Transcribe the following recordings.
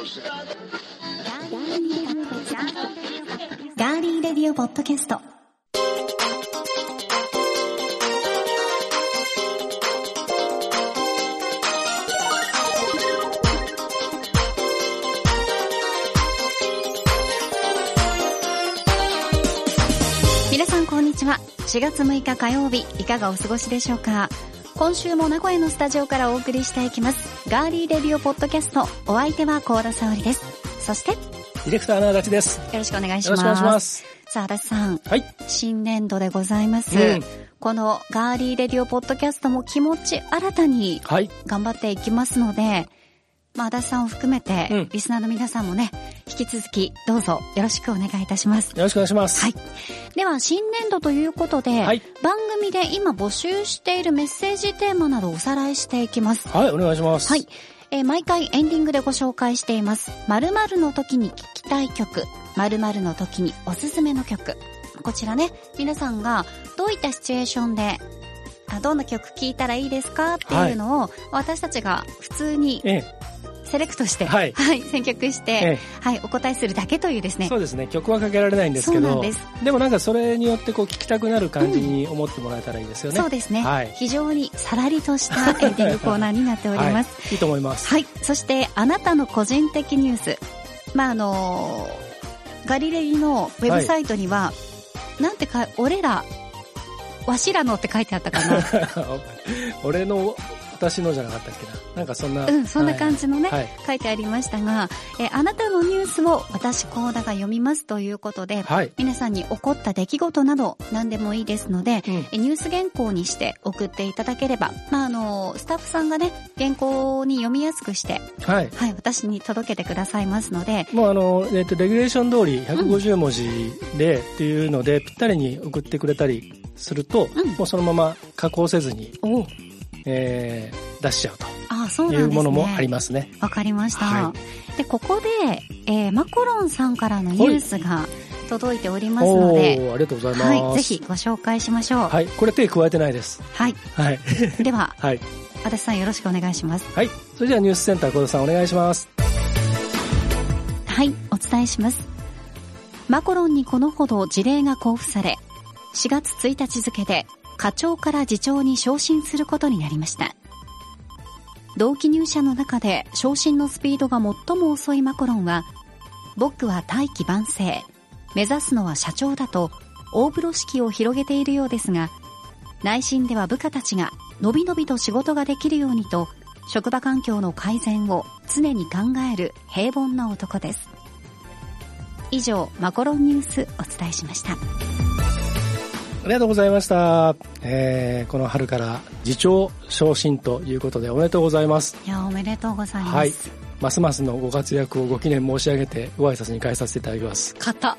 ガーリーレディオポッドキャスト。皆さんこんにちは。4月6日火曜日、いかがお過ごしでしょうか今週も名古屋のスタジオからお送りしていきます。ガーリーレディオポッドキャスト。お相手は高田沙織です。そして、よディレクターの足立です。ろしくお願いします。よろしくお願いします。さあ、足立さん。はい。新年度でございます。うんこのガーリーレディオポッドキャストも気持ち新たにはい。頑張っていきますので、まあ、足立さんを含めて、うんリスナーの皆さんもね、引き続きどうぞよろしくお願いいたします。よろしくお願いします。はい。では、新年度ということで、はい番組で今募集しているメッセージテーマなどをおさらいしていきます。はい、お願いします。はい。。えー毎回エンディングでご紹介しています。〇〇の時に聴きたい曲、〇〇の時におすすめの曲。こちらね、皆さんがどういったシチュエーションで、あどんな曲聴いたらいいですか？っていうのを、私たちが普通にえセレクトして、はい選曲して、え、えはい、お答えするだけというですえ、ね。そうですね。曲はかけられないんですけどそうなんです、でもなんかそれによってこう聞きたくなる感じに思ってもらえたらいいですよね。そうですね、はい非常にさらりとしたエンディングコーナーになっております。はい。いいと思います。はい。そして、あなたの個人的ニュース。まあ、あのーガリレディのウェブサイトには、なんてか、俺ら、わしらのって書いてあったかな。俺の、私のじゃなかったっけな。なんかそんな。うん、そんな感じのね、はい。書いてありましたが、えーあなたのニュースを私、コーダが読みますということで、はい。皆さんに起こった出来事など何でもいいですので、うんえニュース原稿にして送っていただければ、まあ、あの、スタッフさんがね、原稿に読みやすくして、はい。はい、私に届けてくださいますので、もうあの、えっ、と、レギュレーション通り150文字でっていうので、ぴったりに送ってくれたりすると、うんもうそのまま加工せずに、おえー、出しちゃうあそうとないんですね。うものもありますね。わかりました。はで、ここで、えーマコロンさんからのニュースが届いておりますので、ありがとうございます。はい、ぜひご紹介しましょう。はい。はい、これ手加えてないです。はい。では、はい。足立さんよろしくお願いします。はい。それではニュースセンター小田さんお願いします。はい、お伝えします。マコロンにこのほど事例が交付され、4月1日付で課長から次長に昇進することになりました。同期入社の中で昇進のスピードが最も遅いマコロンは、僕は大器晩成、目指すのは社長だと大風呂敷を広げているようですが、内心では部下たちがのびのびと仕事ができるようにと、職場環境の改善を常に考える平凡な男です。以上、マコロンニュースお伝えしました。ありがとうございました。えー、この春から次長昇進ということでおめでとうございます。いや、おめでとうございます。はい。ますますのご活躍をご記念申し上げてご挨拶に返させていただきます。型。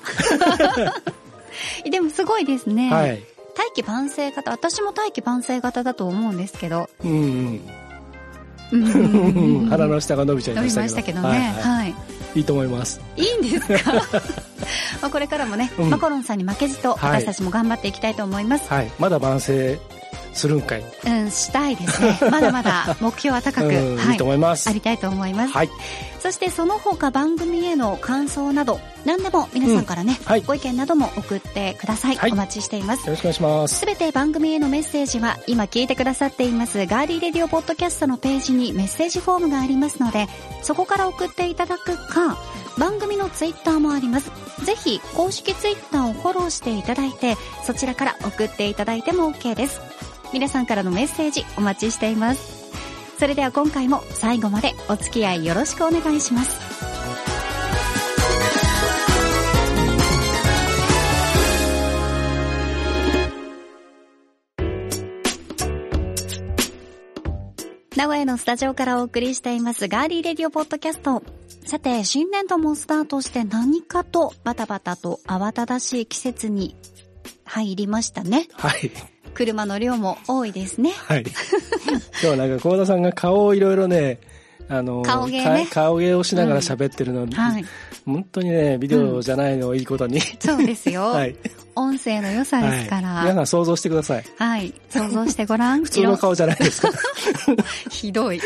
でもすごいですね。はい。大気晩成型、私も大気晩成型だと思うんですけど。うんうんうん。鼻の下が伸びちゃい伸びましたけど。ましたけどね。はい、は。はいい。いいと思います。い。いんですか？まあこれからもね、うんマコロンさんに負けじとはい私たちも頑張っていきたいと思います。はい。まだ万世するんかい。うん、したいですね。まだまだ目標は高く、うん、はいいと思います。ありたいと思います。はい。そしてその他番組への感想など、何でも皆さんからね、うんはいご意見なども送ってください。はいお待ちしています。よろしくお願いします。すべて番組へのメッセージは今聞いてくださっていますガーリーレディオポッドキャストのページにメッセージフォームがありますのでそこから送っていただくか番組のツイッターもあります。ぜひ公式ツイッターをフォローしていただいてそちらから送っていただいても OK です。皆さんからのメッセージお待ちしています。それでは今回も最後までお付き合いよろしくお願いします。名古屋のスタジオからお送りしていますガーリーレディオポッドキャスト。さて、新年度もスタートして何かとバタバタと慌ただしい季節に入りましたね。はい。車の量も多いですね。はい。今日なんか、幸田さんが顔をいろいろね、あの、顔芸ねか顔芸をしながら喋ってるの、はい。本当にね、ビデオじゃないのをいいことに。そうですよ。はい。音声の良さですから。はい。皆さん想像してください。はい。想像してごらん。普通の顔じゃないですか。ひどい。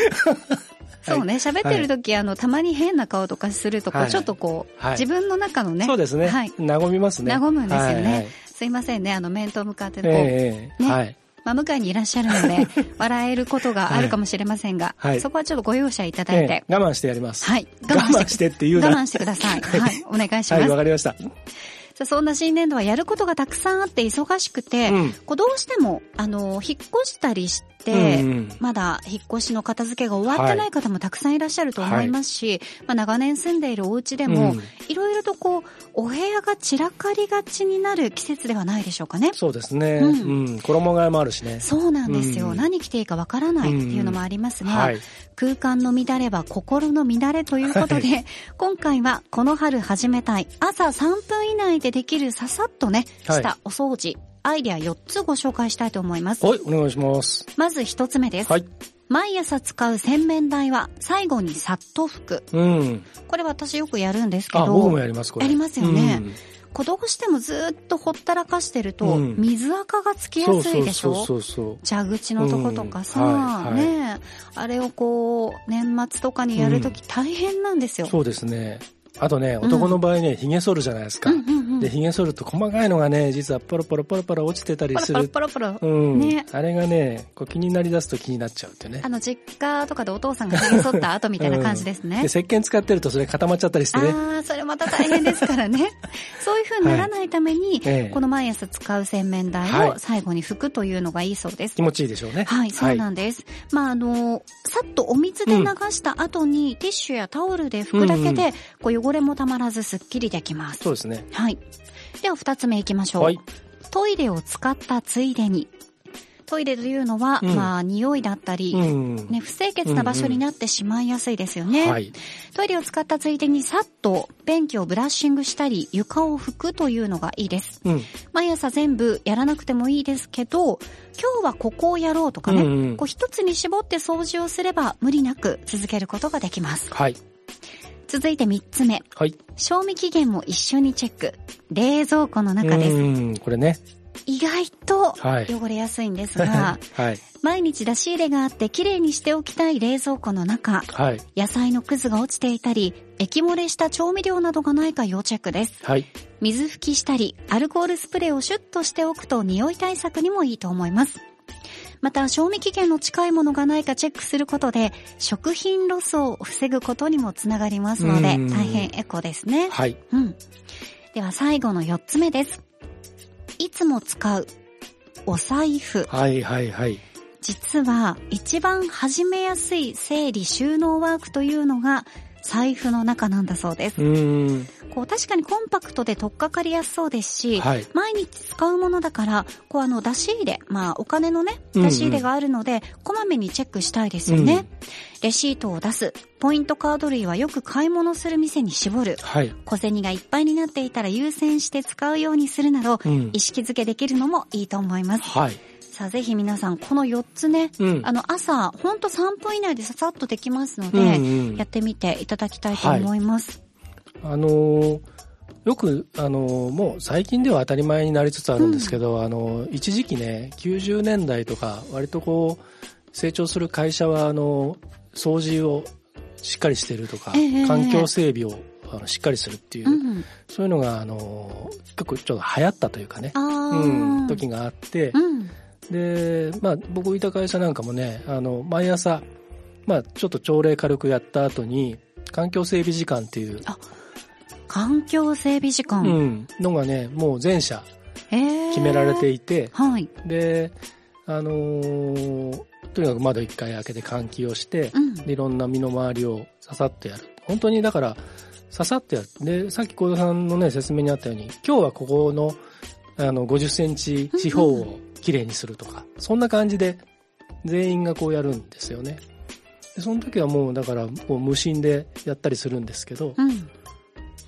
そうね、喋ってる時、あの、たまに変な顔とかすると、こう、ちょっとこう、自分の中のね。そうですね。はい。和みますね。和むんですよね。すいませんね、あの、面と向かってこう、ね。はい。まあ、向かいにいらっしゃるので、笑えることがあるかもしれませんが、はい、そこはちょっとご容赦いただいて、我慢してやります。はい。我慢してっていう我慢してください。はい。お願いします。はい、わかりました。さあそんな新年度はやることがたくさんあって忙しくて、うん、こうどうしても、あの、引っ越したりして、うんうん、まだ引っ越しの片付けが終わってない方もたくさんいらっしゃると思いますし、はい、まあ、長年住んでいるお家でも、いろいろとこう、お部屋が散らかりがちになる季節ではないでしょうかね。そうですね。うん。うん、衣替えもあるしね。そうなんですよ。何着ていいかわからないっていうのもありますが、はい、空間の乱れは心の乱れということで、はい、今回はこの春始めたい朝3分以内でできるささっとね、したお掃除、アイデア4つご紹介したいと思います。はい、お願いします。まず1つ目です。はい。毎朝使う洗面台は最後にさっと拭く。うん。これ私よくやるんですけど。あ、僕もやります、これ。やりますよね。うんこどうしてもずっとほったらかしてると、水垢がつきやすいでしょ、そうそう蛇口のとことかさ、ねあれをこう、年末とかにやるとき大変なんですよ、そうですね。あとね、男の場合ね、髭剃るじゃないですか。で、髭剃ると細かいのがね、実はポロポロポロポロ落ちてたりする。ポロポロポロ。うん。ね。あれがね、こう気になりだすと気になっちゃうってね。あの、実家とかでお父さんが髭剃った後みたいな感じですね。うん、で、石鹸使ってるとそれ固まっちゃったりしてね。ああ、それまた大変ですからね。そういう風にならないために、はい、この毎朝使う洗面台を最後に拭くというのがいいそうです。気持ちいいでしょうね。はい、そうなんです。はい、まあ、あの、さっとお水で流した後に、うん、ティッシュやタオルで拭くだけで、こう汚れもたまらずすっきりできます。そうですね。はい。では二つ目いきましょう。はい。トイレを使ったついでに。トイレというのは、うん、まあ、匂いだったり、うん、ね、不清潔な場所になってしまいやすいですよね。うんうんはい、トイレを使ったついでに、さっと便器をブラッシングしたり、床を拭くというのがいいです。うん、毎朝全部やらなくてもいいですけど、今日はここをやろうとかね、うんうん、こう一つに絞って掃除をすれば無理なく続けることができます。はい。続いて3つ目。はい。賞味期限も一緒にチェック。冷蔵庫の中です。うん、これね。意外と汚れやすいんですが、はい、毎日出し入れがあってきれいにしておきたい冷蔵庫の中、はい、野菜のくずが落ちていたり、液漏れした調味料などがないか要チェックです。はい、水拭きしたり、アルコールスプレーをシュッとしておくと匂い対策にもいいと思います。また、賞味期限の近いものがないかチェックすることで、食品ロスを防ぐことにもつながりますので、大変エコですね。はい。うん。では最後の4つ目です。いつも使う、お財布。はいはいはい。実は、一番始めやすい整理収納ワークというのが、財布の中なんだそうです。こう確かにコンパクトで取っかかりやすそうですし、はい、毎日使うものだから、こうあの出し入れ、まあお金のね、出し入れがあるので、うんうん、こまめにチェックしたいですよね。うん、レシートを出す、ポイントカード類はよく買い物する店に絞る、はい、小銭がいっぱいになっていたら優先して使うようにするなど、うん、意識づけできるのもいいと思います。はいさあ、ぜひ皆さん、この4つね、うん、あの、朝、ほんと3分以内でささっとできますので、うんうん、やってみていただきたいと思います。はい、あのー、よく、あのー、もう最近では当たり前になりつつあるんですけど、うん、あのー、一時期ね、90年代とか、割とこう、成長する会社は、あの掃除をしっかりしてるとか、えー、環境整備をあのしっかりするっていう、うん、そういうのが、あの結構ちょっと流行ったというかね、うん、時があって、うんで、まあ、僕いた会社なんかもね、あの、毎朝、まあ、ちょっと朝礼軽くやった後に、環境整備時間っていう。あ、環境整備時間うん。のがね、もう全社、決められていて、はい。で、あのー、とにかく窓一回開けて換気をして、うん、でいろんな身の回りをささっとやる。本当にだから、ささっとやる。で、さっき幸田さんのね、説明にあったように、今日はここの、あの、50センチ四方を綺麗にするとか、そんな感じで全員がこうやるんですよね。でその時はもうだからもう無心でやったりするんですけど、うん、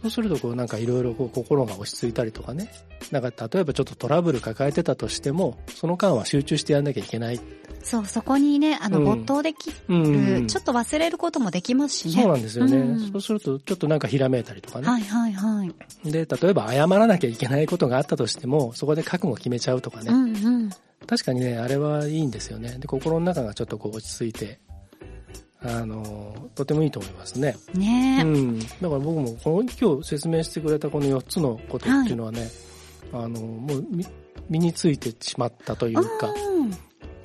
そうするとこうなんかいろいろ心が落ち着いたりとかね。なんか例えばちょっとトラブル抱えてたとしても、その間は集中してやんなきゃいけない。そう、そこにね、あの、没頭できる、うん、ちょっと忘れることもできますしね。そうなんですよね。うん、そうすると、ちょっとなんかひらめいたりとかね。はいはいはい。で、例えば謝らなきゃいけないことがあったとしても、そこで覚悟決めちゃうとかね。うんうん、確かにね、あれはいいんですよね。で、心の中がちょっとこう落ち着いて、あの、とてもいいと思いますね。ねうん。だから僕もこの今日説明してくれたこの4つのことっていうのはね、はい、あの、もう身についてしまったというか、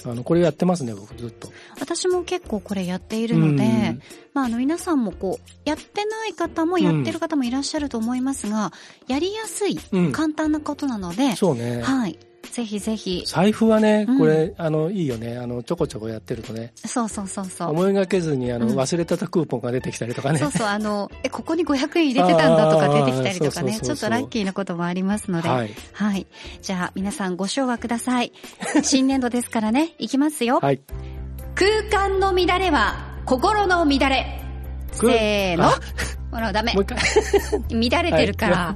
あの、これやってますね、僕ずっと。私も結構これやっているので、うん、まあ、あの、皆さんもこう、やってない方もやってる方もいらっしゃると思いますが、うん、やりやすい、簡単なことなので、そうね。はい。ぜひぜひ。財布はね、これ、うん、あの、いいよね。あの、ちょこちょこやってるとね。そうそうそうそう。思いがけずに、あの、うん、忘れてたクーポンが出てきたりとかね。そうそう、あの、え、ここに500円入れてたんだとか出てきたりとかね。ちょっとラッキーなこともありますので。はい。はい。じゃあ、皆さんご唱和ください。新年度ですからね、いきますよ。はい。空間の乱れは、心の乱れ。せーの。ほら、ダメ。もう一回。乱れてるから。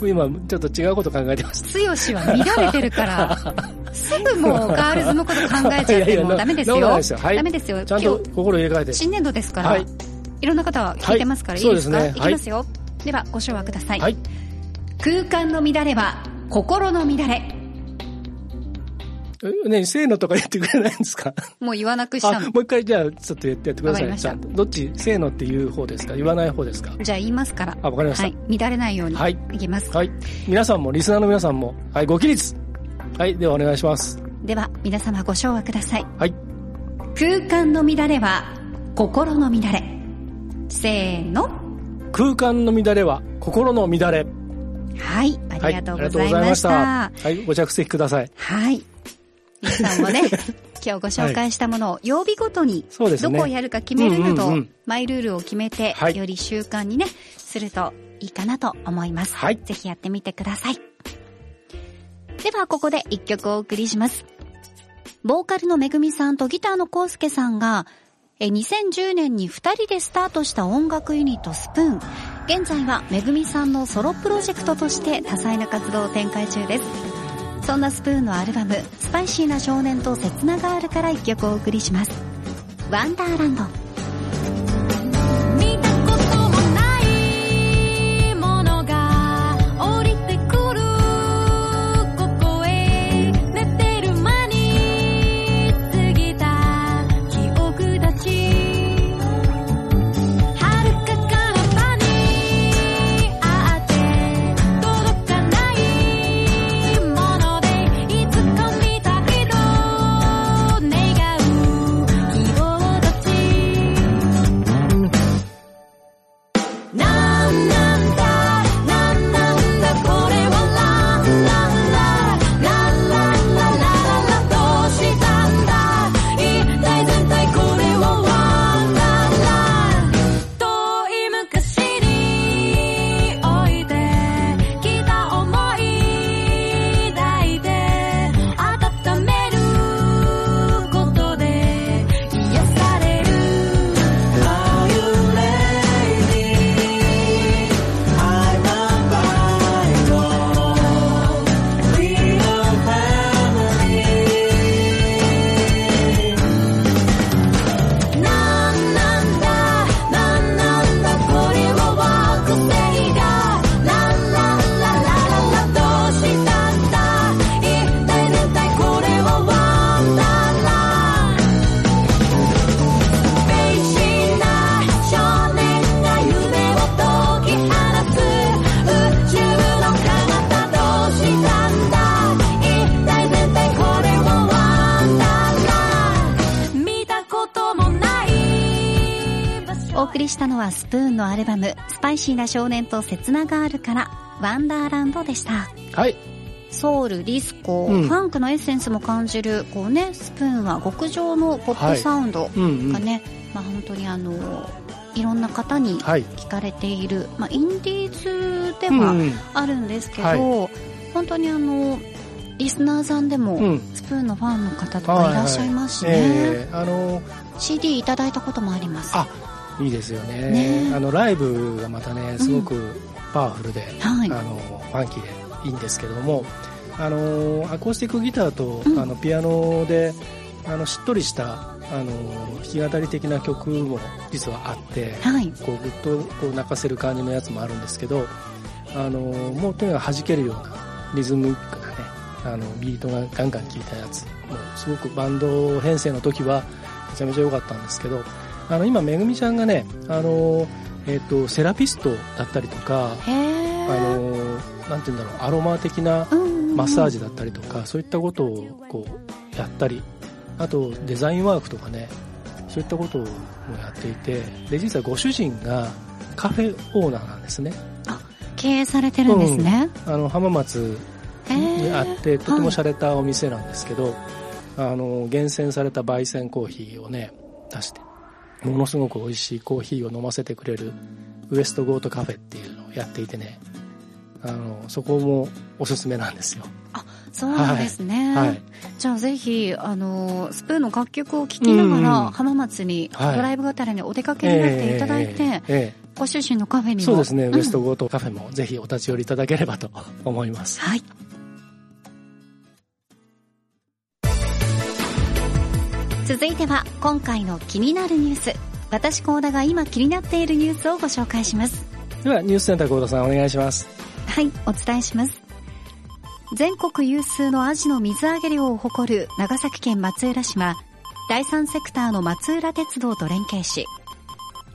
今、ちょっと違うこと考えてました。つよしは乱れてるから。すぐもうガールズのこと考えちゃってもうダメですよ。ダメですよ。ちゃんと心入れ替えて。新年度ですから。はい。いろんな方は聞いてますから、いいですか、いきますよ。では、ご唱和ください。はい。空間の乱れは、心の乱れ。ね、せーのとか言ってくれないんですか？もう言わなくしたの。もう一回じゃあ、ちょっと言ってやってください。ちゃんと。どっち、せーのって言う方ですか？言わない方ですか？じゃあ言いますから。あ、わかりました。はい。乱れないように。はい。いきます。はい。皆さんも、リスナーの皆さんも、はい、ご起立はい、ではお願いします。では、皆様ご唱和ください。はい。空間の乱れは、心の乱れ。せーの。空間の乱れは、心の乱れ。はい、ありがとうございました。はい、はい、ご着席ください。はい。皆さんもね、今日ご紹介したものを曜日ごとにどこをやるか決めるなど、マイルールを決めて、より習慣にね、するといいかなと思います。はい、ぜひやってみてください。では、ここで一曲お送りします。ボーカルのめぐみさんとギターのコウスケさんが、2010年に2人でスタートした音楽ユニットスプーン。現在はめぐみさんのソロプロジェクトとして多彩な活動を展開中です。そんなスプーンのアルバム「スパイシーな少年と刹那ガール」から一曲お送りします「ワンダーランド」はスプーンのアルバム、スパイシーな少年と切なガールから、ワンダーランドでした。はい。ソウル、ディスコ、うん、ファンクのエッセンスも感じる、こうね、スプーンは極上のポップサウンドがね、はい。うんうん、まあ本当にあの、いろんな方に聞かれている、はい、まあインディーズではあるんですけど、うんはい、本当にあの、リスナーさんでも、スプーンのファンの方とかいらっしゃいますしね。はいはいえー、あの CD いただいたこともあります。あ、いいですよね、ね、あのライブがまたねすごくパワフルで、うんはい、あのファンキーでいいんですけれどもあのアコースティックギターと、うん、あのピアノであのしっとりしたあの弾き語り的な曲も実はあって、はい、こうぐっとこう泣かせる感じのやつもあるんですけどあのもうとにかく弾けるようなリズムックなねあのビートがガンガン効いたやつもうすごくバンド編成の時はめちゃめちゃ良かったんですけどあの今めぐみちゃんがねあの、えーと、セラピストだったりとかあのなんて言うんだろうアロマ的なマッサージだったりとか、そういったことをこうやったりあとデザインワークとかねそういったこともやっていてで実はご主人がカフェオーナーなんですね。あ経営されてるんですね、うん、あの浜松にあってとても洒落たお店なんですけど、はい、あの厳選された焙煎コーヒーをね出してものすごく美味しいコーヒーを飲ませてくれるウエストゴートカフェっていうのをやっていてね。あのそこもおすすめなんですよ。あそうなんですね、はい、じゃあぜひあのスプーンの楽曲を聴きながら、浜松に、ドライブがたらにお出かけになっていただいて、えーえー、ご主人のカフェにも。そうですね、ウエストゴートカフェもぜひお立ち寄りいただければと思います。はい続いては今回の気になるニュース。私高田が今気になっているニュースをご紹介します。ではニュースセンター高田さんお願いします。はいお伝えします。全国有数のアジの水揚げ量を誇る長崎県松浦市は第三セクターの松浦鉄道と連携し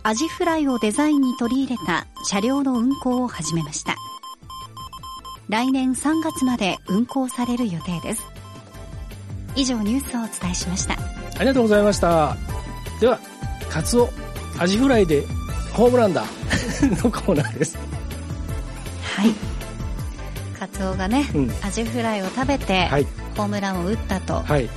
アジフライをデザインに取り入れた車両の運行を始めました。来年3月まで運行される予定です以上ニュースをお伝えしました。ありがとうございました。ではカツオアジフライでホームランだ。のコーナーです。はい。カツオがね、うん、アジフライを食べて、はい、ホームランを打ったと。はい、はい、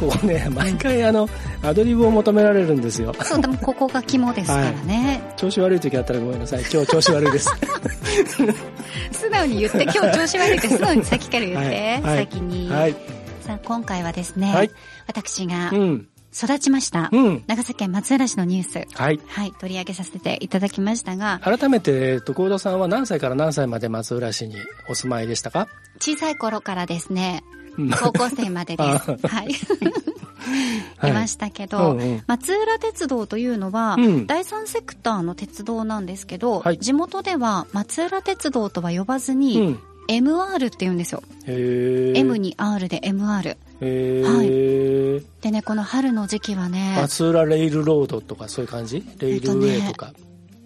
ここね毎回あの、うん、アドリブを求められるんですよ。そうでもここが肝ですからね、はい、調子悪い時あったらごめんなさい。今日調子悪いです。素直に言って今日調子悪いから素直に先から言って、はい、先に、はい、さあ今回はですね、私が、うん。育ちました、うん、長崎県松浦市のニュース、はい、はい、取り上げさせていただきましたが改めて幸田さんは何歳から何歳まで松浦市にお住まいでしたか？小さい頃からですね高校生までです。はい。いましたけど、うんうん、松浦鉄道というのは、うん、第三セクターの鉄道なんですけど、はい、地元では松浦鉄道とは呼ばずに、うん、MR って言うんですよ。M に R で MR。はい。でね、この春の時期はね。松浦レイルロードとかそういう感じ？レイルウェイとか。ね、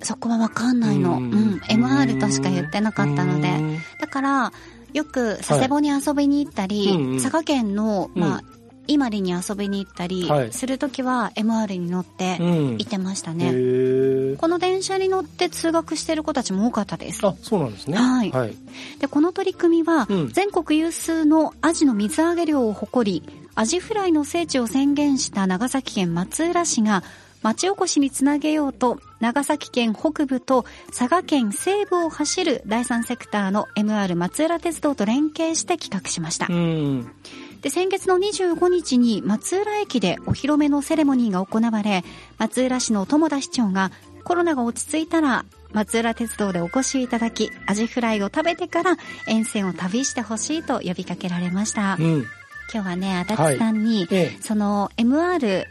そこはわかんないの。うん。MR としか言ってなかったので。だから、よく佐世保に遊びに行ったり、はい佐賀県の、まあ、伊万里に遊びに行ったりするときは MR に乗って行ってましたね、うん、この電車に乗って通学してる子たちも多かったです。あそうなんですね。はい、はい、でこの取り組みは、全国有数のアジの水揚げ量を誇りアジフライの聖地を宣言した長崎県松浦市が町おこしにつなげようと長崎県北部と佐賀県西部を走る第三セクターの MR 松浦鉄道と連携して企画しました。で先月の25日に松浦駅でお披露目のセレモニーが行われ松浦市の友田市長がコロナが落ち着いたら松浦鉄道でお越しいただきアジフライを食べてから沿線を旅してほしいと呼びかけられました、うん、今日はね足立さんに、はい。ええ、その MR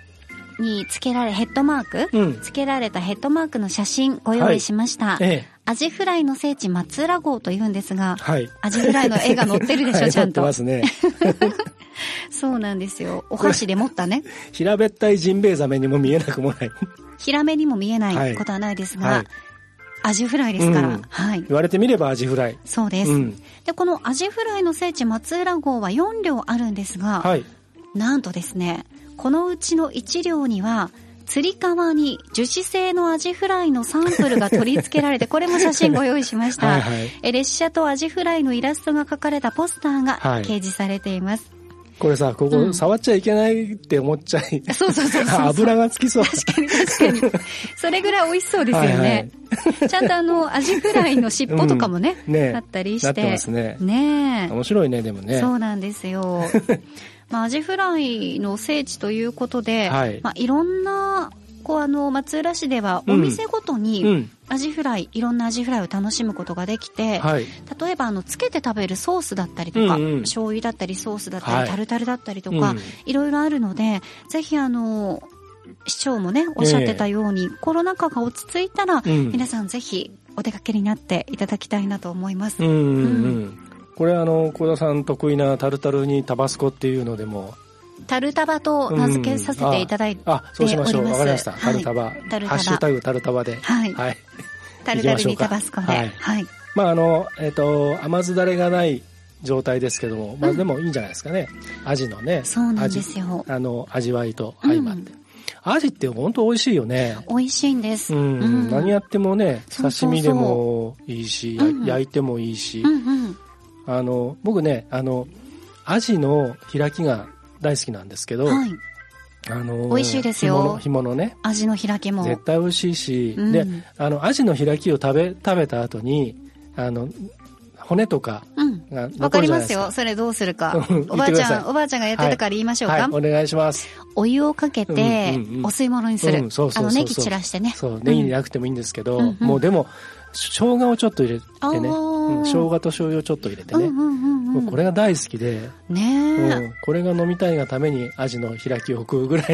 につけられ、ヘッドマーク、うん、つけられたヘッドマークの写真ご用意しました。はい。ええ、アジフライの聖地松浦号と言うんですが、はい、アジフライの絵が載ってるでしょ、はい、ちゃんと。ますね。そうなんですよ。お箸で持ったね。平べったいジンベエザメにも見えなくもない。平めにも見えないことはないですが、はい、アジフライですから、うん、はい。言われてみればアジフライ。そうです。うん、で、このアジフライの聖地松浦号は4両あるんですが、はい、なんとですね、このうちの1両には、つり革に樹脂製のアジフライのサンプルが取り付けられて、これも写真ご用意しました。はいはい、列車とアジフライのイラストが描かれたポスターが掲示されています。はいこれさ、ここ触っちゃいけないって思っちゃい。うん、そうそうそう 油がつきそう。確かに確かに。それぐらい美味しそうですよね。はいはい、ちゃんとあの、アジフライの尻尾とかもね、うん、ねあったりして。なってますね。ね面白いね、でもね。そうなんですよ。まあ、アジフライの聖地ということで、はい、まあ、いろんなこうあの松浦市ではお店ごとにアジフライ、いろんなアジフライを楽しむことができて、はい、例えばあのつけて食べるソースだったりとか、うんうん、醤油だったりソースだったり、はい、タルタルだったりとか、うん、いろいろあるのでぜひあの市長もねおっしゃってたように、えー、コロナ禍が落ち着いたら、うん、皆さんぜひお出かけになっていただきたいなと思います。うんうん。うんこれあの、小田さん得意なタルタルにタバスコっていうのでも、タルタバと名付けさせていただいております。あ、そうしましょう。わかりました。タルタバ。タルタバ。ハッシュタグタルタバで。はい。はい。タルタルにタバスコで。はい。はい、まあ、あの、えっ、と、甘酢だれがない状態ですけども、まあでもいいんじゃないですかね。アジのね。そうなんですよ。あの、味わいと相まって。アジって本当美味しいよね。美味しいんです。うん。何やってもね、刺身でもいいし、焼いてもいいし。あの、僕ね、あの、アジの開きが大好きなんですけど、はい、あの美味しいですよ。干物ね。味の開きも。絶対美味しいし、うん、で、あの、アジの開きを食べ、食べた後に、あの、骨とかがわ、かりますよ。それどうするか。おばあちゃん、おばあちゃんがやってたから言いましょうか。はいはい、お願いします。お湯をかけて、お吸い物にする。そうそうあの、ネギ散らしてね。そう、ネギなくてもいいんですけど、もうでも、生姜をちょっと入れてね、うん、生姜と醤油をちょっと入れてね、もうこれが大好きで、ねうん、これが飲みたいがためにアジの開きを食うぐらいに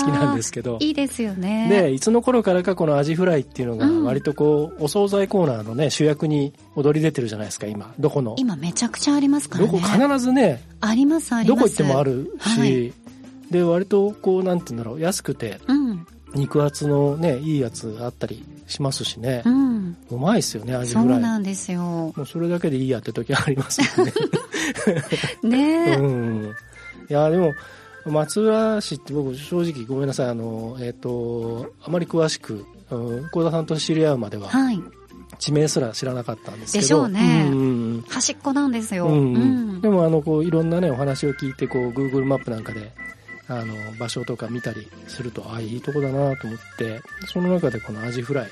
好きなんですけど。いいですよね。でいつの頃からかこのアジフライっていうのが割とこう、お惣菜コーナーのね主役に踊り出てるじゃないですか今。どこの。今めちゃくちゃありますからね。どこ必ずねありますあります。どこ行ってもあるし、はい、で割とこうなんて言うんだろう安くて、うん、肉厚のねいいやつあったりしますしね、うん、うまいですよねアジフライそうなんですよ。もうそれだけでいいやって時ありますよね。ね。うん。いやでも松浦市って僕正直ごめんなさい。あのえっ、ー、とあまり詳しく幸田さんと知り合うまでは、はい、地名すら知らなかったんですけど。でしょうね、うん、端っこなんですよ、うん。うん、でもあのこういろんなねお話を聞いてこう Google マップなんかであの場所とか見たりするとあいいとこだなと思ってその中でこのアジフライ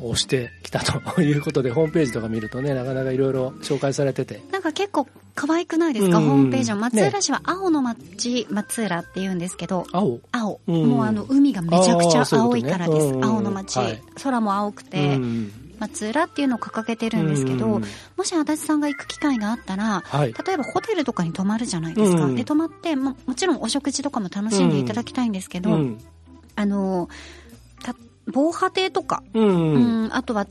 をしてきたということで、ホームページとか見るとねなかなかいろいろ紹介されてて。なんか結構可愛くないですか、ホームページは。松浦市は青の町、松浦って言うんですけど。青。青、もうあの海がめちゃくちゃ青いからです、ね、青の町、はい、空も青くて、松浦っていうのを掲げてるんですけど、もし足立さんが行く機会があったら、はい、例えばホテルとかに泊まるじゃないですか。で、泊まっても、もちろんお食事とかも楽しんでいただきたいんですけど、あの、た防波堤とか、うん、うん、あとは、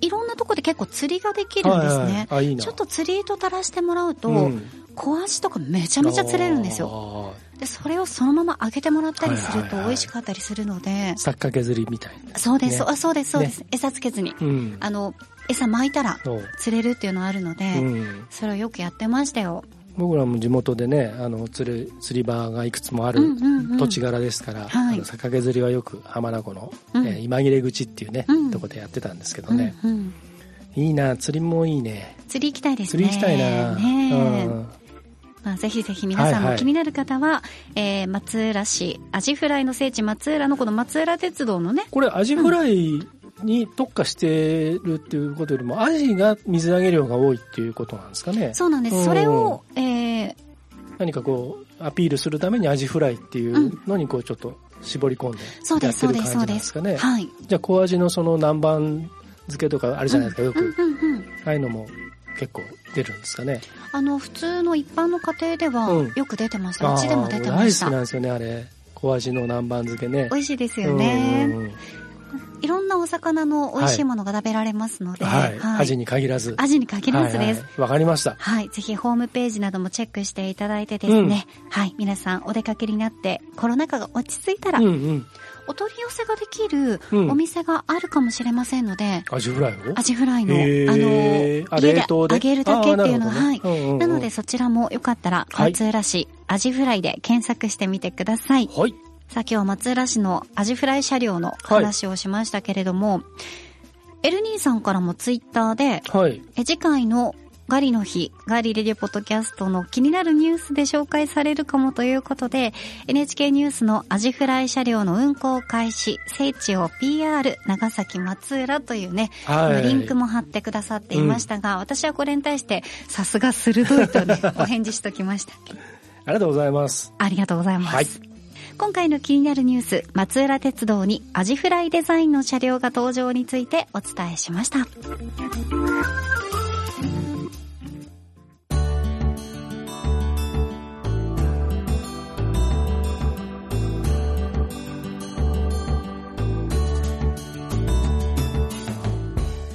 いろんなとこで結構釣りができるんですね。はいはい。いいちょっと釣り糸垂らしてもらうと、うん、小アジとかめちゃめちゃ釣れるんですよ。で、それをそのまま揚げてもらったりすると美味しかったりするので。さっか削りみたいな、そうです、あそうです、そうです。ね、餌つけずに。うん、あの、餌巻いたら釣れるっていうのはあるので、うん、それをよくやってましたよ。僕らも地元でねあの釣る釣り場がいくつもある土地柄ですから、あの逆削りはよく浜名湖の、うん、えー、今切れ口っていうね、うん、とこでやってたんですけどね、うんうん、いいな釣りもいいね。釣り行きたいですね。釣り行きたいな、ねうん。まあ、ぜひぜひ皆さんも気になる方は、はいはい、えー、松浦市アジフライの聖地松浦のこの松浦鉄道のね。これアジフライに特化してるっていうことよりもアジが水揚げ量が多いっていうことなんですかね。そうなんです、それを、えー、何かこうアピールするためにアジフライっていうのにこうちょっと絞り込んでやってる感じなんですかね。はい、じゃあ小アジのその南蛮漬けとかあるじゃないですか、よく、ああいうのも結構出るんですかね。あの普通の一般の家庭ではよく出てました、うちでも出てました。大好きなんですよねあれ。小味の南蛮漬けね。美味しいですよねいろんなお魚の美味しいものが食べられますので、はい。はい、味に限らず。味に限らずです。わ、はい。はい、かりました。はい。ぜひホームページなどもチェックしていただいてですね、うん、はい。皆さんお出かけになってコロナ禍が落ち着いたら、うんうん、お取り寄せができるお店があるかもしれませんので、アジフライを？アジフライの、あの、家で揚げるだけっていうのは、はい、なのでそちらもよかったら、松浦市アジフライで検索してみてください。はい。さあ今日は松浦市のアジフライ車両の話をしましたけれども、はい、エルニーさんからもツイッターで、はい、え次回のガリの日、ガリレディポッドキャストの気になるニュースで紹介されるかもということで、NHK ニュースのアジフライ車両の運行開始、聖地を PR、長崎松浦というね、はい、リンクも貼ってくださっていましたが、うん、私はこれに対して、さすが鋭いとね、お返事しときました。ありがとうございます。ありがとうございます。はい今回の気になるニュース、松浦鉄道にアジフライデザインの車両が登場についてお伝えしました。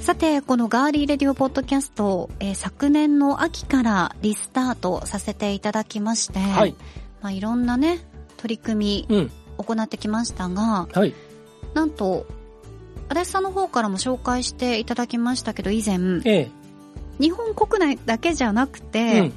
さて、このガーリーレディオポッドキャスト、えー、昨年の秋からリスタートさせていただきまして、はい、まあ、いろんなね取り組み行ってきましたが、はい、なんと足立さんの方からも紹介していただきましたけど以前、ええ、日本国内だけじゃなくて、うん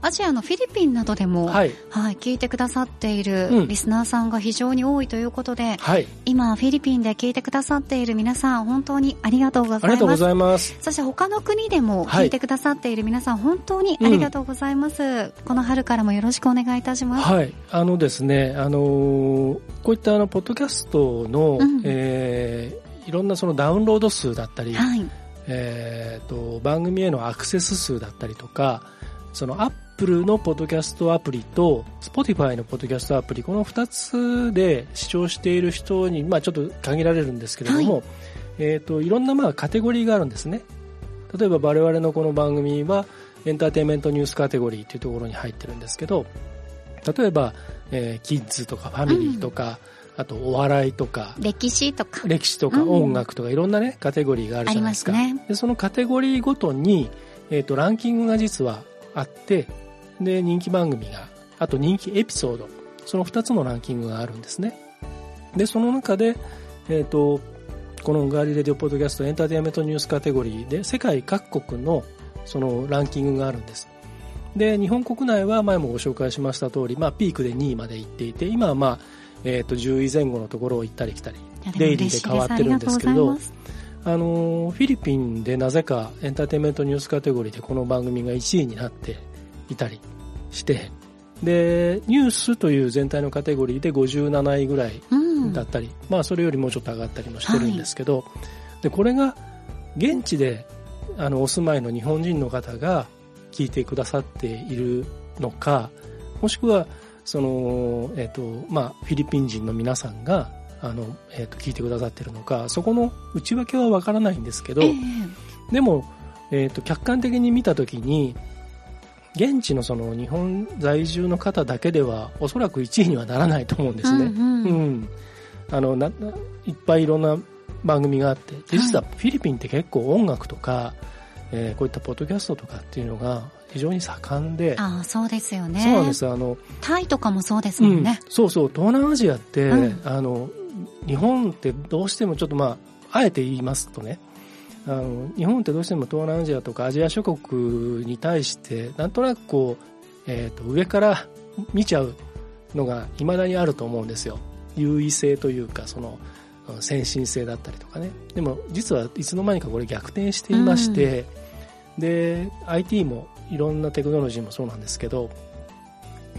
アジアのフィリピンなどでも、はい、はい、聞いてくださっているリスナーさんが非常に多いということで、はい、今フィリピンで聞いてくださっている皆さん本当にありがとうございます。ありがとうございます。そして他の国でも聞いてくださっている皆さん、はい、本当にありがとうございます、うん、この春からもよろしくお願いいたします。はい。あのですねあのー、こういったあのポッドキャストの、うん、えー、いろんなそのダウンロード数だったり、はい。えーと番組へのアクセス数だったりとかそのアップルのポッドキャストアプリと Spotify のポッドキャストアプリこの2つで視聴している人に、まあ、ちょっと限られるんですけれども、はい。えーと、いろんなまあカテゴリーがあるんですね。例えば我々のこの番組はエンターテインメントニュースカテゴリーというところに入ってるんですけど例えば、えー、キッズとかファミリーとか、うん、あとお笑いとか歴史とか。歴史とか音楽とか、いろんなねカテゴリーがあるじゃないですか、ね、でそのカテゴリーごとに、えーとランキングが実はあって、で、人気番組が、あと人気エピソード、その2つのランキングがあるんですね。で、その中で、えっ、ー、と、このガーリレディオポッドキャストエンターテインメントニュースカテゴリーで世界各国のそのランキングがあるんです。で、日本国内は前もご紹介しました通り、まあピークで2位まで行っていて、今はまあ、えっ、ー、と10位前後のところを行ったり来たり、デイリーで変わってるんですけど、あのフィリピンでなぜかエンターテインメントニュースカテゴリーでこの番組が1位になっていたりしてでニュースという全体のカテゴリーで57位ぐらいだったり、うん、まあそれよりもうちょっと上がったりもしてるんですけど、はい、でこれが現地であのお住まいの日本人の方が聞いてくださっているのかもしくはその、えーとまあ、フィリピン人の皆さんがあの、えー、と聞いてくださってるのかそこの内訳はわからないんですけど、えー、でも、えー、と客観的に見た時に現地のその日本在住の方だけではおそらく1位にはならないと思うんですね。うん、うん。うん、あのないっぱいいろんな番組があって実はフィリピンって結構音楽とか、はい、えー、こういったポッドキャストとかっていうのが非常に盛んで。あそうですよね。そうなんです。あのタイとかもそうですもんね、うん、そうそう。東南アジアって、あの日本ってどうしてもちょっとまああえて言いますとねあの日本ってどうしても東南アジアとかアジア諸国に対してなんとなくこう、えー、と上から見ちゃうのがいまだにあると思うんですよ。優位性というかその先進性だったりとかね。でも実はいつの間にかこれ逆転していまして、うん、で IT もいろんなテクノロジーもそうなんですけど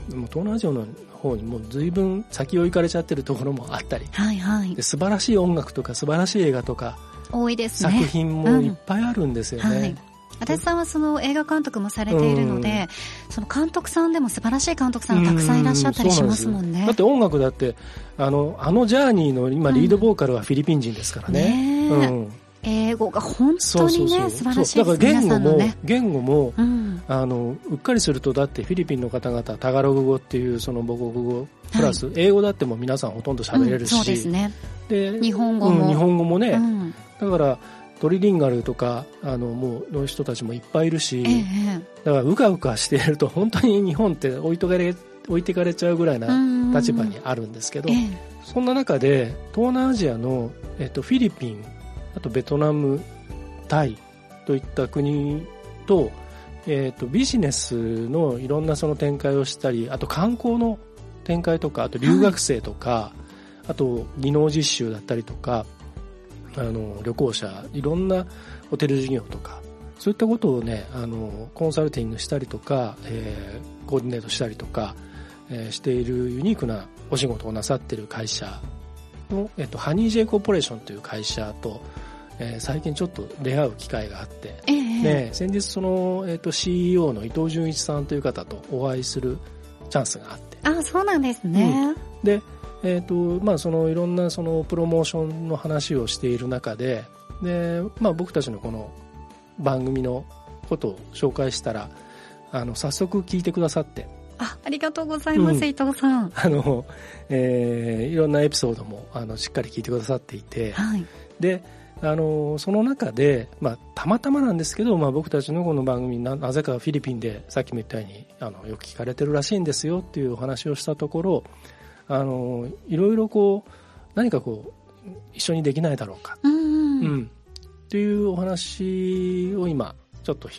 も東南アジアの方にもう随分先を行かれちゃってるところもあったり、はいはい、素晴らしい音楽とか素晴らしい映画とか多いですね。作品もいっぱいあるんですよね。うん。はい。足立さんはその映画監督もされているので、うん、その監督さんでも素晴らしい監督さんがたくさんいらっしゃったりしますもんね。だって音楽だってあのあのジャーニーの今リードボーカルはフィリピン人ですからね。うん、英語が本当にね素晴らしいです。だから言語も、ね、言語も、うん、あのうっかりするとだってフィリピンの方々タガログ語っていうその母国語プラス英語だっても皆さんほとんど喋れるし、そうですね。で日本語も、日本語もね、だからトリリンガルとかあのもうの人たちもいっぱいいるし、ええ、だからうかうかしていると本当に日本って置いとかれ置いてかれちゃうぐらいな立場にあるんですけど、え、そんな中で東南アジアの、えっと、フィリピンあとベトナムタイといった国と,、えっとビジネスのいろんなその展開をしたりあと観光の展開とかあと留学生とか、はい、あと技能実習だったりとかあの旅行者いろんなホテル事業とかそういったことをねあのコンサルティングしたりとか、えー、コーディネートしたりとか、えー、しているユニークなお仕事をなさっている会社の、えっと、ハニージェイコーポレーションという会社と、えー、最近ちょっと出会う機会があって、えー、ね、先日その、えっと、CEO の伊藤純一さんという方とお会いするチャンスがあって。あそうなんですね、うん、でえーとまあ、そのいろんなそのプロモーションの話をしている中でで、まあ、僕たちのこの番組のことを紹介したらあの早速聞いてくださって。あありがとうございます、うん、伊藤さん。あの、えー、いろんなエピソードもあのしっかり聞いてくださっていて、はい、であのその中で、まあ、たまたまなんですけど、まあ、僕たちのこの番組ななぜかフィリピンでさっきも言ったようにあのよく聞かれてるらしいんですよっていうお話をしたところあのいろいろこう何かこう一緒にできないだろうか、うん、うん、っていうお話を今ちょっと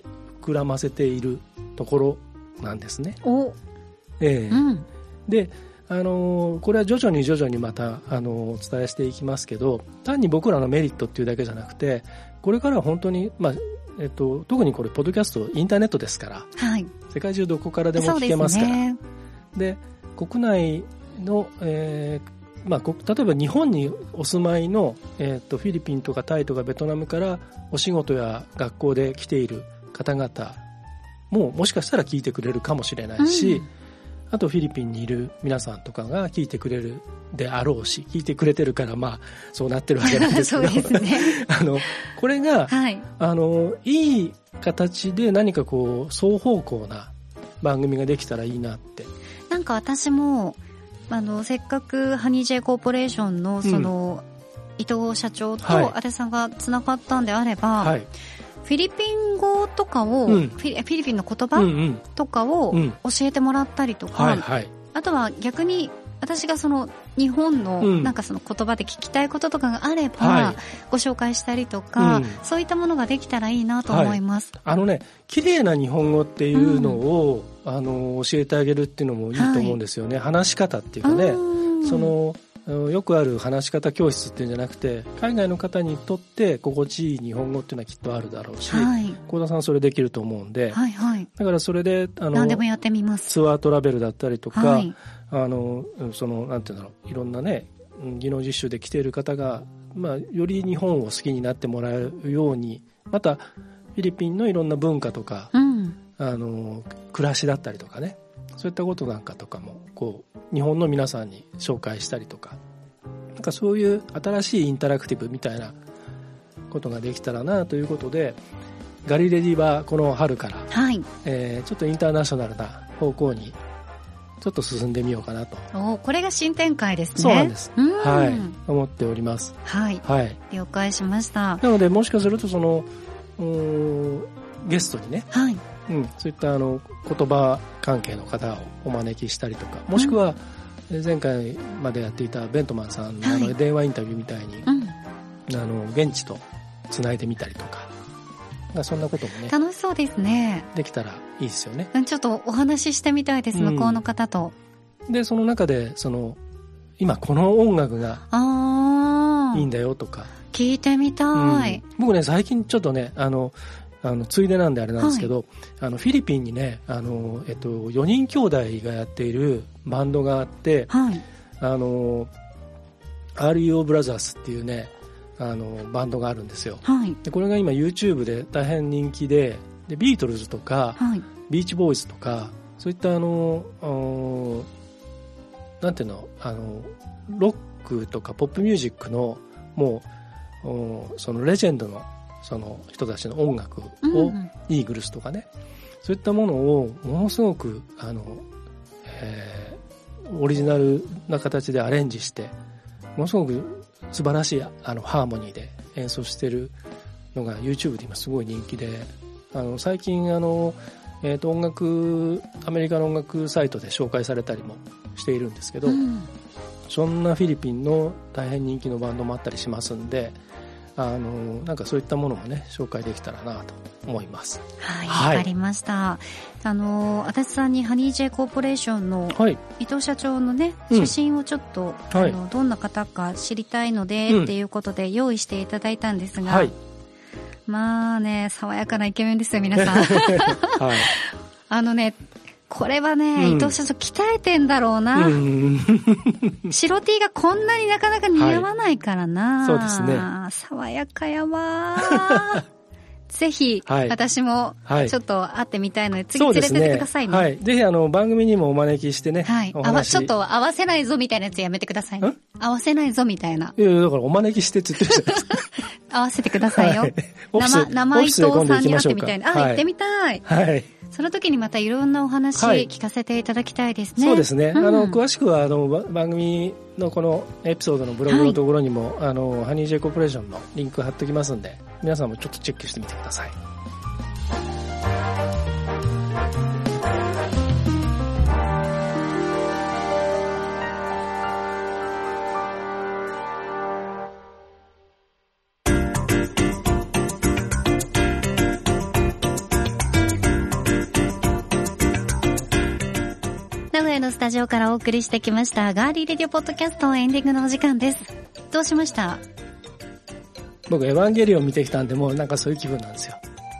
膨らませているところなんですね。お。えー、うん、であのこれは徐々に徐々にまたあのお伝えしていきますけど単に僕らのメリットっていうだけじゃなくてこれからは本当に、まあえっと、特にこれポッドキャストインターネットですから、はい、世界中どこからでも聞けますから。で、ね、国内の、えーまあ、例えば日本にお住まいの、えーと、フィリピンとかタイとかベトナムからお仕事や学校で来ている方々ももしかしたら聞いてくれるかもしれないし、うんあとフィリピンにいる皆さんとかが聞いてくれるであろうし、聞いてくれてるから、まあ、そうなってるわけなんですけど、ね、あの、これが、はい、あの、いい形で何かこう、双方向な番組ができたらいいなって。なんか私も、あの、せっかくハニージェイコーポレーションの、その、うん、伊藤社長と安倍さんがつながったんであれば、はいフィリピン語とかを、うん、フィリピンの言葉とかを教えてもらったりとか、あとは逆に私がその日本のなんかその言葉で聞きたいこととかがあれば、ご紹介したりとか、うん、そういったものができたらいいなと思います。はい、あのね、綺麗な日本語っていうのを、うん、あの教えてあげるっていうのもいいと思うんですよね。はい、話し方っていうかね、そのよくある話し方教室っていうんじゃなくて海外の方にとって心地いい日本語っていうのはきっとあるだろうし、はい、田さんそれできると思うんで、はいはい、だからそれであの何でもやってみます。ツアートラベルだったりとか、はい、あのそのなんていうんだろういろんなね技能実習で来ている方が、まあ、より日本を好きになってもらえるようにまたフィリピンのいろんな文化とか、うん、あの暮らしだったりとかねそういったことなんかとかもこう日本の皆さんに紹介したりとかなんかそういう新しいインタラクティブみたいなことができたらなということでガリレディはこの春から、はい。えー、ちょっとインターナショナルな方向にちょっと進んでみようかなと。おこれが新展開ですね。そうなんです。はい。思っております。はい、はい、了解しました。なのでもしかするとそのゲストにね、はい。うん、そういったあの言葉関係の方をお招きしたりとかもしくは、前回までやっていたベントマンさんの電話インタビューみたいに、あの現地とつないでみたりとかそんなこともね楽しそうですね。できたらいいですよね。ちょっとお話ししてみたいです、向こうの方と。でその中でその今この音楽がいいんだよとか。聞いてみたい、うん、僕ね最近ちょっとねあのあのついでなんであれなんですけど、はい、あのフィリピンにねあの、えっと、4人兄弟がやっているバンドがあって、はい、あの REO ブラザーズっていうねあのバンドがあるんですよ、はい、でこれが今 YouTube で大変人気ででビートルズとか、はい、ビーチボーイズとかそういったあのなんていうのあのロックとかポップミュージックのもうそのレジェンドのその人たちの音楽を、イーグルスとかね。そういったものをものすごくあの、えー、オリジナルな形でアレンジしてものすごく素晴らしいあのハーモニーで演奏してるのが YouTube で今すごい人気であの最近あの、えー、と音楽アメリカの音楽サイトで紹介されたりもしているんですけど、うん、そんなフィリピンの大変人気のバンドもあったりしますんであのなんかそういったものもね紹介できたらなと思います。はい、わ、はい、かりました。あの足立さんにハニージェイコーポレーションの伊藤社長のね、写真をちょっと、うん、あのどんな方か知りたいので、うん、っていうことで用意していただいたんですが、はい、まあね爽やかなイケメンですよ皆さん。はい、あのねこれはね、うん、伊藤社長鍛えてんだろうな。うん、白 T がこんなになかなか似合わないからな。はい、そうですね。爽やかやわ ぜひ、私も、ちょっと会ってみたいので、次連れてってくださいね。はい。ぜひ、あの、番組にもお招きしてね。はい。あわ、ちょっと合わせないぞみたいなやつやめてくださいね。合わせないぞみたいな。いやだからお招きしてって言ってるじゃないですか。合わせてくださいよ。はい、生、生伊藤さんに会ってみたいな。あ、行ってみたい。はい。その時にまたいろんなお話聞かせていただきたいですね。そうですね。うん、あの、詳しくは、あの、番組のこのエピソードのブログのところにも、はい、あの、ハニージェイコーポレーションのリンク貼っておきますんで、皆さんもちょっとチェックしてみてください。のスタジオからお送りしてきましたガーリーレディオポッドキャストエンディングのお時間です。どうしました？僕、エヴァンゲリオン見てきたんで、もうなんかそういう気分なんですよ。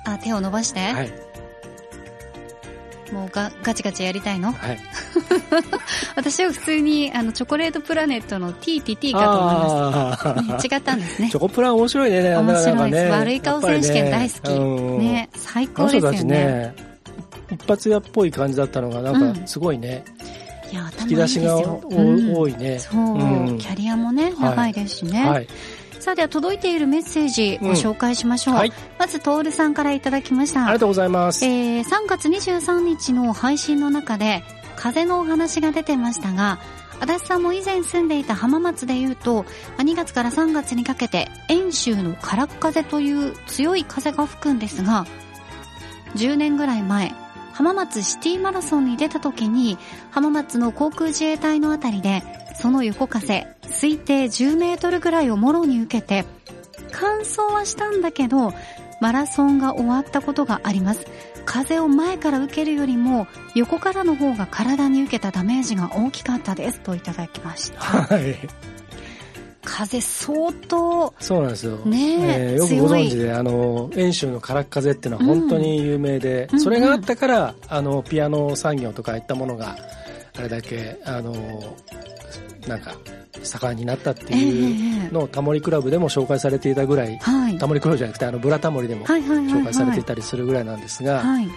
あ、手を伸ばして？はい。もうガガチガチやりたいの？はい。私は普通にあのチョコレートプラネットの TTT かと思いました。違ったんですね。チョコプラン面白いね、面白いです。ね、悪い顔選手権大好き。ねね、最高ですよね。ね一発屋っぽい感じだったのが、なんかすごいね。うん、いや、引き出しが、多いね。そう、キャリアもね、長いですしね。はいさあでは届いているメッセージご紹介しましょう。うんはい、まず、トールさんからいただきました。ありがとうございます。えー、3月23日の配信の中で、風のお話が出てましたが、足立さんも以前住んでいた浜松で言うと、2月から3月にかけて、遠州の空っ風という強い風が吹くんですが、10年ぐらい前、浜松シティマラソンに出た時に浜松の航空自衛隊のあたりでその横風推定10メートルぐらいをもろに受けて乾燥はしたんだけどマラソンが終わったことがあります。風を前から受けるよりも横からの方が体に受けたダメージが大きかったです。といただきました。はい。風相当そうなんですよ、ねえー、よくご存知であの遠州の空っ風っていうのは本当に有名で、うん、それがあったから、あのピアノ産業とかいったものがあれだけあのなんか盛んになったっていうのをタモリクラブでも紹介されていたぐらい、はい、タモリクラブじゃなくてあのブラタモリでも紹介されていたりするぐらいなんですが、はい、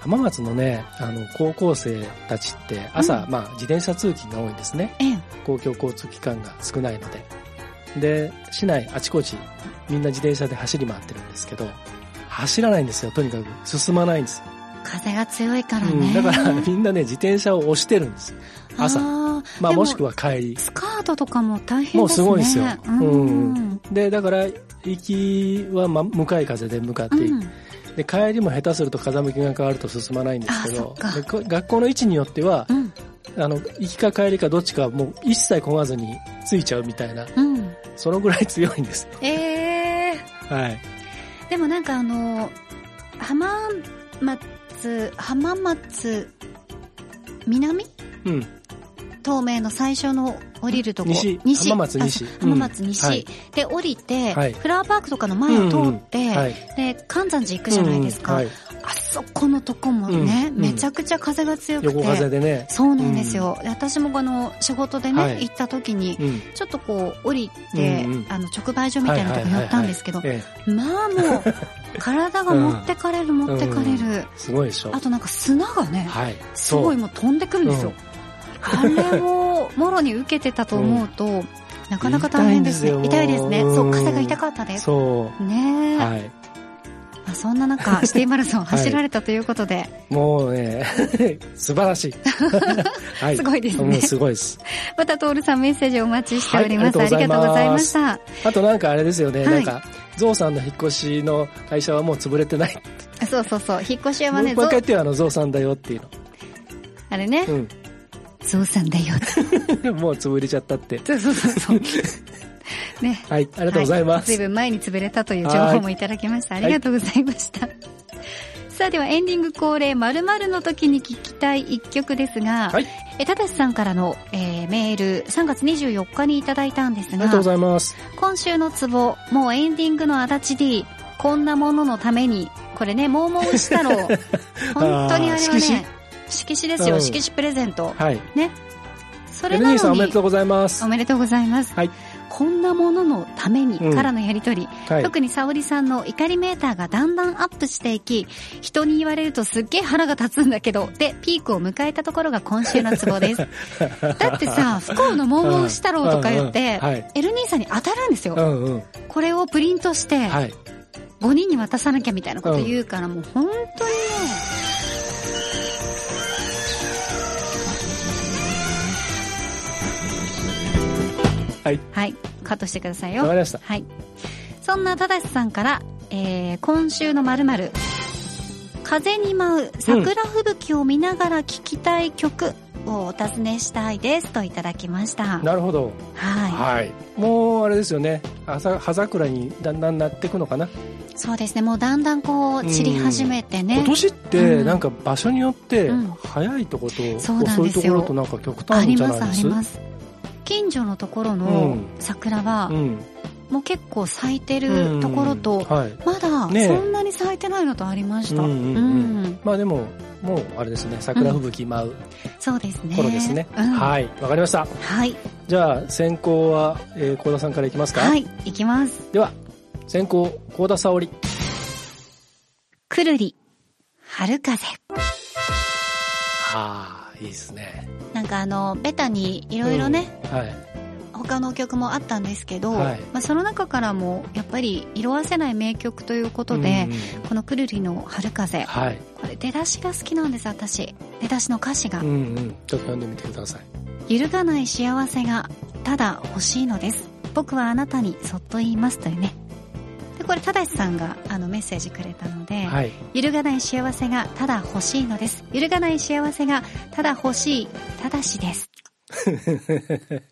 浜松のねあの高校生たちって朝、うん、まあ、自転車通勤が多いんですね、公共交通機関が少ないのでで、市内あちこちみんな自転車で走り回ってるんですけど、走らないんですよ、とにかく。進まないんです風が強いからね、うん、だからみんなね、自転車を押してるんです朝。まあもしくは帰り。スカートとかも大変ですね。もうすごいですよ。うん。で、だから、行きは、ま、向かい風で向かっていく。うんで帰りも下手すると風向きが変わると進まないんですけど学校の位置によっては、うん、あの行きか帰りかどっちかもう一切漕がずについちゃうみたいな、うん、そのぐらい強いんです。ええー、はい。でもなんかあの浜松浜松南、うん、東名の最初の降りるとこ。西西。浜松西浜松西、うん。はい、で降りて、はい、フラワーパークとかの前を通って、うんうん。はい、で関山寺行くじゃないですか、あそこのとこもね、めちゃくちゃ風が強くて。横風でね。そうなんですよ、私もこの仕事でね、行った時に、ちょっとこう降りて、あの直売所みたいなとこ寄ったんですけど、まあもう体が持ってかれる、持ってかれる、すごいでしょ。あとなんか砂がね、すごいもう飛んでくるんですよ、あれをもろに受けてたと思うと、うん、なかなか大変ですね。痛いですね。そう、肩が痛かったです。そう。ねはい。まあ、そんな中、シティマラソン走られたということで。はい、もうね、素晴らしい。はい、すごいですね。すごいです。また、トールさんメッセージお待ちしております。はい、ありがとうございました。あとなんかあれですよね、なんか、ゾウさんの引っ越しの会社はもう潰れてない。そうそうそう、引っ越しはね、もう一回言ってよ、あの、ゾウさんだよっていうの。あれね。うん。ゾウさんだよ。もう潰れちゃったって。そうそうそう。ね。はい、ありがとうございます。ずいぶん前に潰れたという情報もいただきました。ありがとうございました。さあではエンディング恒例〇〇の時に聞きたい一曲ですが、はい、えただしさんからの、えー、メール3月24日にいただいたんですが、ありがとうございます。今週のツボ、もうエンディングの足立 D、こんなもののために、これね、もうもうしたろ 本当にあれはね、色紙ですよ、うん、色紙プレゼント。はい。ね。それなのに。さんおめでとうございます。おめでとうございます。はい。こんなもののためにからのやりとり、うんはい、特に沙織さんの怒りメーターがだんだんアップしていき、人に言われるとすっげえ腹が立つんだけど、で、ピークを迎えたところが今週のツボです。だってさ、不幸のモンモンしたろうとか言って、エルニーさんに当たるんですよ。うんうん、これをプリントして、はい、5人に渡さなきゃみたいなこと言うから、もう本当にはい。はい。カットしてくださいよ。わかりました。はい。そんなただしさんから、えー、今週のまるまる風に舞う桜吹雪を見ながら聴きたい曲をお尋ねしたいですといただきました。なるほど。はい。はい。もうあれですよね。葉桜にだんだんなっていくのかな？そうですね。もうだんだんこう散り始めてね。今年ってなんか場所によって早いとこと、うん、そういうところとなんか極端じゃないです？か。ありますあります。近所のところの桜は、もう結構咲いてるところと、はい、まだそんなに咲いてないのとありました。まあでも、もうあれですね、桜吹雪舞う、そうですね。頃ですね。はい、わかりました。はい。じゃあ、先行は、えー、高田さんからいきますか？はい、いきます。では、先行、高田沙織。くるり、春風。ああ、いいですね。なんかあの、ベタにいろいろね、うん、はい。他の曲もあったんですけど、はい、まあ、その中からもやっぱり色あせない名曲ということで、うんうん、このくるりの春風、はい、これ出だしが好きなんです私。出だしの歌詞が、うんうん、ちょっと読んでみてください。揺るがない幸せがただ欲しいのです。僕はあなたにそっと言いますというね。でこれ正さんがあのメッセージくれたので、はい、揺るがない幸せがただ欲しいのです揺るがない幸せがただ欲しいただしです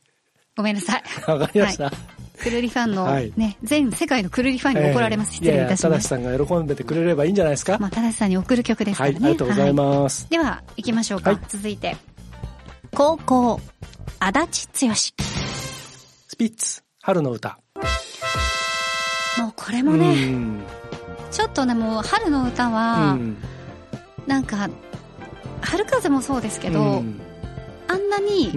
ごめんなさいわかりました、はいくるりファンの、ね、はい、全世界のくるりファンに怒られます。失礼いたします。ただしさんが喜んでてくれればいいんじゃないですか。まあ、ただしさんに送る曲ですからね。はい、ありがとうございます。では、行きましょうか。はい、続いて。高校、足立剛。スピッツ、春の歌。これもね、ちょっとね、もう春の歌は、なんか、春風もそうですけど、あんなに、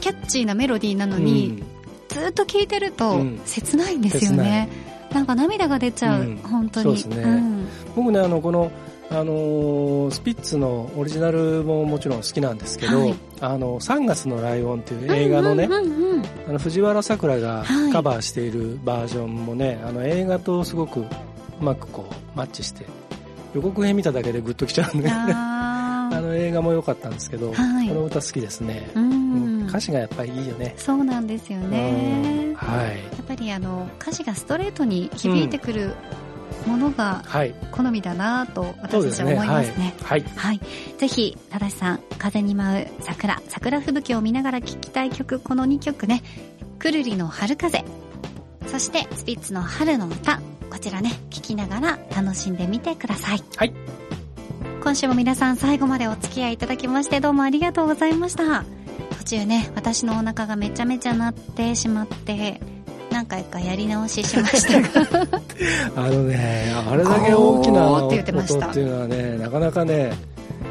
キャッチーなメロディーなのに、ずっと聴いてると切ないんですよね。なんか涙が出ちゃう、うん、本当に。そうですね。うん、僕ね、あの、この、あのー、スピッツのオリジナルももちろん好きなんですけど、はい、あの、3月のライオンっていう映画のね、あの藤原さくらがカバーしているバージョンもね、はい、あの映画とすごくうまくこうマッチして、予告編見ただけでグッときちゃうんで、ね、あの映画も良かったんですけど、はい、この歌好きですね。うん。歌詞がやっぱりいいよね。そうなんですよね、はい、やっぱりあの歌詞がストレートに響いてくるものが好みだなと私たちは思いますね。はい。はい。ぜひ、ただしさん、風に舞う桜、桜吹雪を見ながら聴きたい曲、この2曲ね、くるりの春風、そしてスピッツの春の歌、こちらね、聴きながら楽しんでみてください。はい。今週も皆さん最後までお付き合いいただきましてどうもありがとうございました。途中ね、私のお腹がめちゃめちゃ鳴ってしまって、何回かやり直ししましたが あのね、あれだけ大きな音っていうのはね、なかなかね、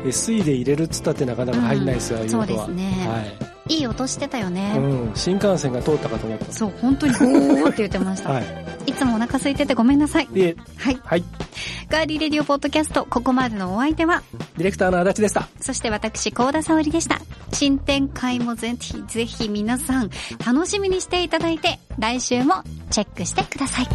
SE で入れるっつったってなかなか入んないですよ、うん、そうですね。はい。いい音してたよね。うん。新幹線が通ったかと思った。そう、本当にゴーって言ってました。はい。いつもお腹空いててごめんなさい。いえ。はい。はい。ガーリーレディオポッドキャスト、ここまでのお相手は、ディレクターの足立でした。そして私、高田沙織でした。新展開もぜひ、ぜひ皆さん、楽しみにしていただいて、来週もチェックしてください。